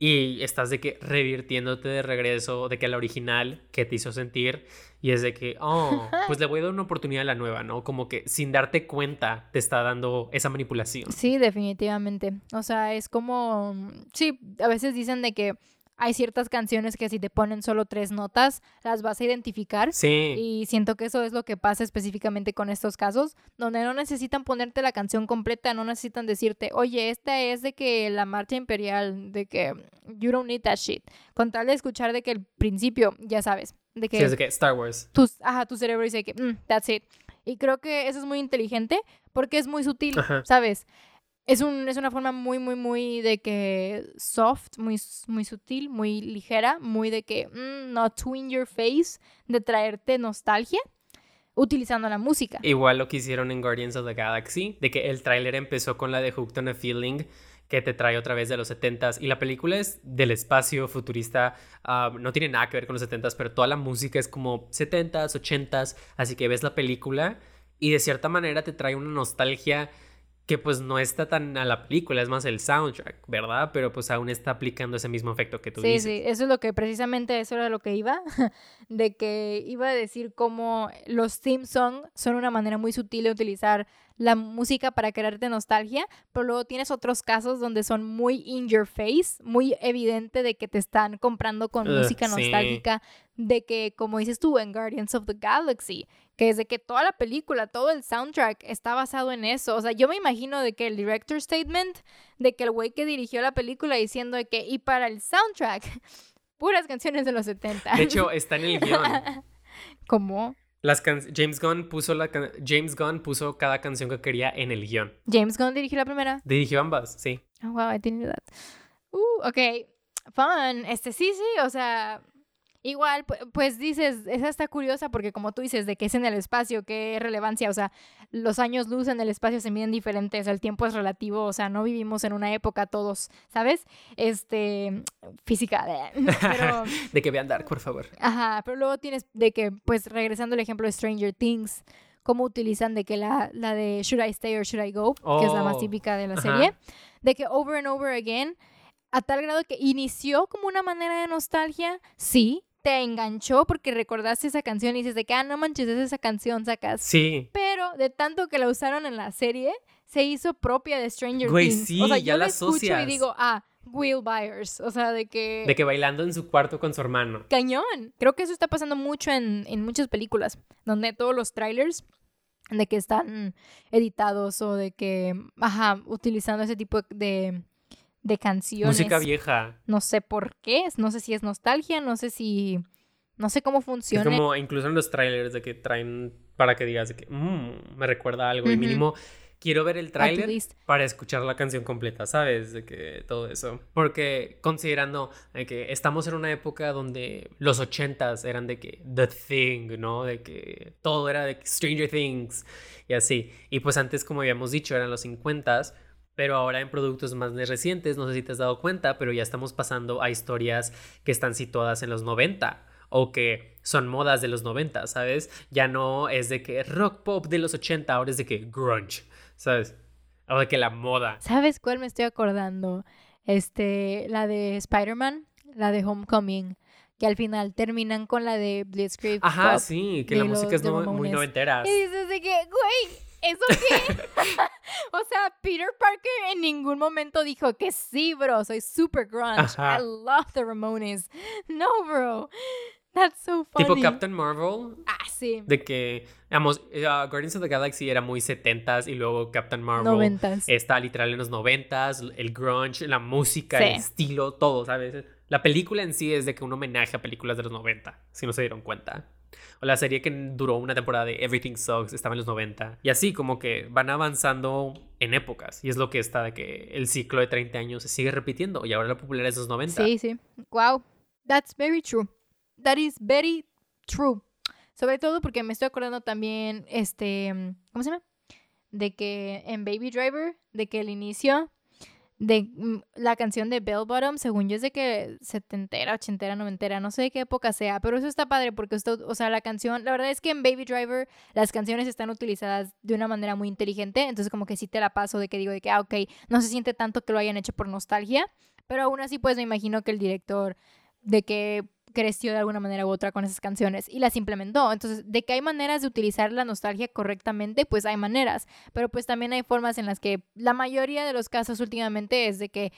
y estás de que revirtiéndote de regreso de que la original que te hizo sentir y es de que, oh, pues le voy a dar una oportunidad a la nueva, ¿no? Como que sin darte cuenta te está dando esa manipulación. Sí, definitivamente. O sea, es como, sí, a veces dicen de que hay ciertas canciones que si te ponen solo tres notas, las vas a identificar. Sí. Y siento que eso es lo que pasa específicamente con estos casos, donde no necesitan ponerte la canción completa, no necesitan decirte, oye, esta es de que la marcha imperial, de que you don't need that shit. Con tal de escuchar de que el principio, ya sabes, de que... Sí, es de que Star Wars. ajá, tu cerebro dice que, mm, that's it. Y creo que eso es muy inteligente porque es muy sutil, ¿sabes? Es, un, es una forma muy, muy, muy de que soft, muy, muy sutil, muy ligera, muy de que mm, no too in your face, de traerte nostalgia utilizando la música. Igual lo que hicieron en Guardians of the Galaxy, de que el tráiler empezó con la de Hooked on a Feeling que te trae otra vez de los 70s. Y la película es del espacio futurista, ah, no tiene nada que ver con los 70s, pero toda la música es como 70s, 80s, así que ves la película y de cierta manera te trae una nostalgia que pues no está tan a la película, es más el soundtrack, ¿verdad? Pero pues aún está aplicando ese mismo efecto que tú sí, dices. Sí, sí, eso es lo que precisamente eso era lo que iba, de que iba a decir cómo los theme song son una manera muy sutil de utilizar la música para crearte nostalgia, pero luego tienes otros casos donde son muy in your face, muy evidente de que te están comprando con música nostálgica, de que, como dices tú, en Guardians of the Galaxy, que es de que toda la película, todo el soundtrack está basado en eso. O sea, yo me imagino de que el director statement, de que el güey que dirigió la película diciendo de que, y para el soundtrack, puras canciones de los 70. De hecho, está en el guion. ¿Cómo? Las James Gunn puso la James Gunn puso cada canción que quería en el guion. James Gunn dirigió la primera. Dirigió ambas, sí. Oh, wow, I didn't know that. Uh, ok. Fun. Este sí, sí, o sea, Igual, pues dices, esa está curiosa porque como tú dices, de que es en el espacio, qué relevancia, o sea, los años luz en el espacio se miden diferentes, el tiempo es relativo, o sea, no vivimos en una época todos, ¿sabes? Este, física, pero... de que vean Dark, por favor. Ajá, pero luego tienes de que, pues regresando al ejemplo de Stranger Things, cómo utilizan de que la, la de Should I Stay or Should I Go, que es la más oh, típica de la serie, de que over and over again, a tal grado que inició como una manera de nostalgia, sí, te enganchó porque recordaste esa canción y dices de que, ah, no manches, es esa canción, sacas. Sí. Pero de tanto que la usaron en la serie, se hizo propia de Stranger Güey, Things. sí, o sea, ya yo la escucho y digo, ah, Will Byers. O sea, de que. De que bailando en su cuarto con su hermano. Cañón. Creo que eso está pasando mucho en, en muchas películas, donde todos los trailers de que están editados o de que, ajá, utilizando ese tipo de, de canciones. Música vieja. No sé por qué, no sé si es nostalgia, no sé si... No sé cómo funciona. Es como incluso en los trailers de que traen para que digas de que mm, me recuerda algo y mínimo quiero ver el tráiler para escuchar la canción completa, ¿sabes? De que todo eso. Porque considerando que estamos en una época donde los ochentas eran de que The Thing, ¿no? De que todo era de Stranger Things y así. Y pues antes, como habíamos dicho, eran los cincuentas pero ahora en productos más recientes, no sé si te has dado cuenta, pero ya estamos pasando a historias que están situadas en los 90 o que son modas de los 90, ¿sabes? Ya no es de que rock pop de los 80, ahora es de que grunge, ¿sabes? Ahora de que la moda. ¿Sabes cuál me estoy acordando? Este, la de Spider-Man, la de Homecoming que al final terminan con la de Blitzkrieg. Ajá, sí, que la música es muy noventera. Y dices de que, güey, ¿eso qué? o sea, Peter Parker en ningún momento dijo que sí, bro, soy super grunge. I love the Ramones. No, bro. That's so funny. Tipo Captain Marvel. Ah, sí. De que, digamos, uh, Guardians of the Galaxy era muy 70s y luego Captain Marvel está literal en los 90s, el grunge, la música, el estilo, todo, ¿sabes? La película en sí es de que un homenaje a películas de los 90, si no se dieron cuenta. O la serie que duró una temporada de Everything Sucks estaba en los 90. Y así como que van avanzando en épocas. Y es lo que está de que el ciclo de 30 años se sigue repitiendo. Y ahora la popularidad es los 90. Sí, sí. Wow. That's very true. That is very true. Sobre todo porque me estoy acordando también, este, ¿cómo se llama? De que en Baby Driver, de que el inicio de mm, la canción de Bell Bottom, según yo es de que setentera, ochentera, noventera, no sé de qué época sea, pero eso está padre porque esto, o sea, la canción, la verdad es que en Baby Driver las canciones están utilizadas de una manera muy inteligente, entonces como que sí te la paso de que digo de que, ah, ok, no se siente tanto que lo hayan hecho por nostalgia, pero aún así pues me imagino que el director de que creció de alguna manera u otra con esas canciones y las implementó. Entonces, de que hay maneras de utilizar la nostalgia correctamente, pues hay maneras, pero pues también hay formas en las que la mayoría de los casos últimamente es de que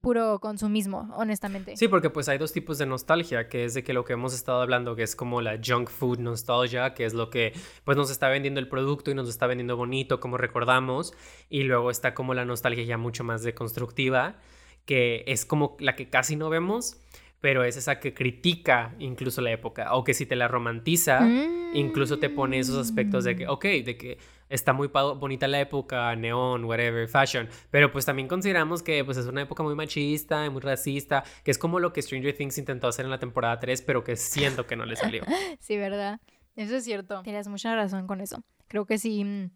puro consumismo, honestamente. Sí, porque pues hay dos tipos de nostalgia, que es de que lo que hemos estado hablando, que es como la junk food nostalgia, que es lo que pues nos está vendiendo el producto y nos está vendiendo bonito, como recordamos, y luego está como la nostalgia ya mucho más deconstructiva, que es como la que casi no vemos, pero es esa que critica incluso la época, o que si te la romantiza, incluso te pone esos aspectos de que, ok, de que está muy bonita la época, neón, whatever, fashion, pero pues también consideramos que pues es una época muy machista y muy racista, que es como lo que Stranger Things intentó hacer en la temporada 3, pero que siento que no le salió. sí, ¿verdad? Eso es cierto. Tienes mucha razón con eso. Creo que sí.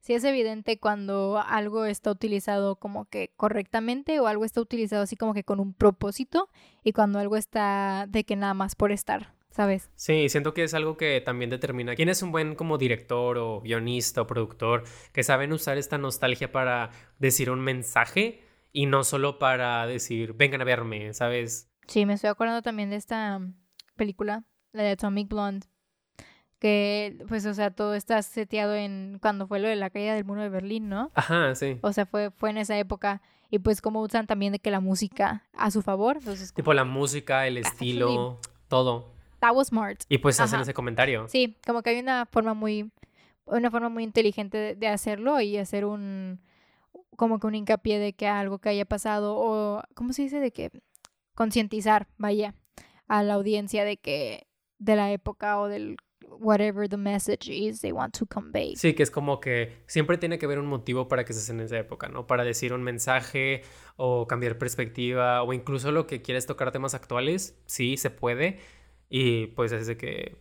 Sí es evidente cuando algo está utilizado como que correctamente o algo está utilizado así como que con un propósito y cuando algo está de que nada más por estar, ¿sabes? Sí, siento que es algo que también determina quién es un buen como director o guionista o productor que saben usar esta nostalgia para decir un mensaje y no solo para decir, vengan a verme, ¿sabes? Sí, me estoy acordando también de esta película, la de Atomic Blonde, que pues o sea, todo está seteado en cuando fue lo de la caída del muro de Berlín, ¿no? Ajá, sí. O sea, fue, fue en esa época y pues como usan también de que la música a su favor, entonces... Tipo la música, el estilo, todo. That was smart. Y pues hacen Ajá. ese comentario. Sí, como que hay una forma muy, una forma muy inteligente de, de hacerlo y hacer un, como que un hincapié de que algo que haya pasado o, ¿cómo se dice? De que concientizar, vaya, a la audiencia de que, de la época o del whatever the message is they want to convey. Sí, que es como que siempre tiene que haber un motivo para que se en esa época, ¿no? Para decir un mensaje o cambiar perspectiva o incluso lo que quieres tocar temas actuales, sí, se puede. Y pues es de que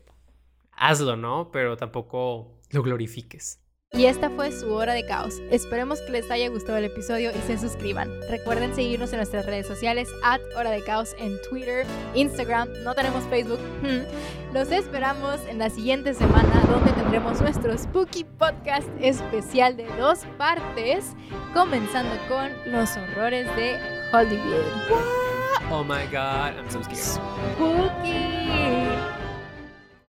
hazlo, ¿no? Pero tampoco lo glorifiques. Y esta fue su hora de caos. Esperemos que les haya gustado el episodio y se suscriban. Recuerden seguirnos en nuestras redes sociales, at hora de caos en Twitter, Instagram, no tenemos Facebook. Los esperamos en la siguiente semana donde tendremos nuestro Spooky Podcast especial de dos partes, comenzando con los horrores de Hollywood. Oh my god, I'm so scared. Spooky.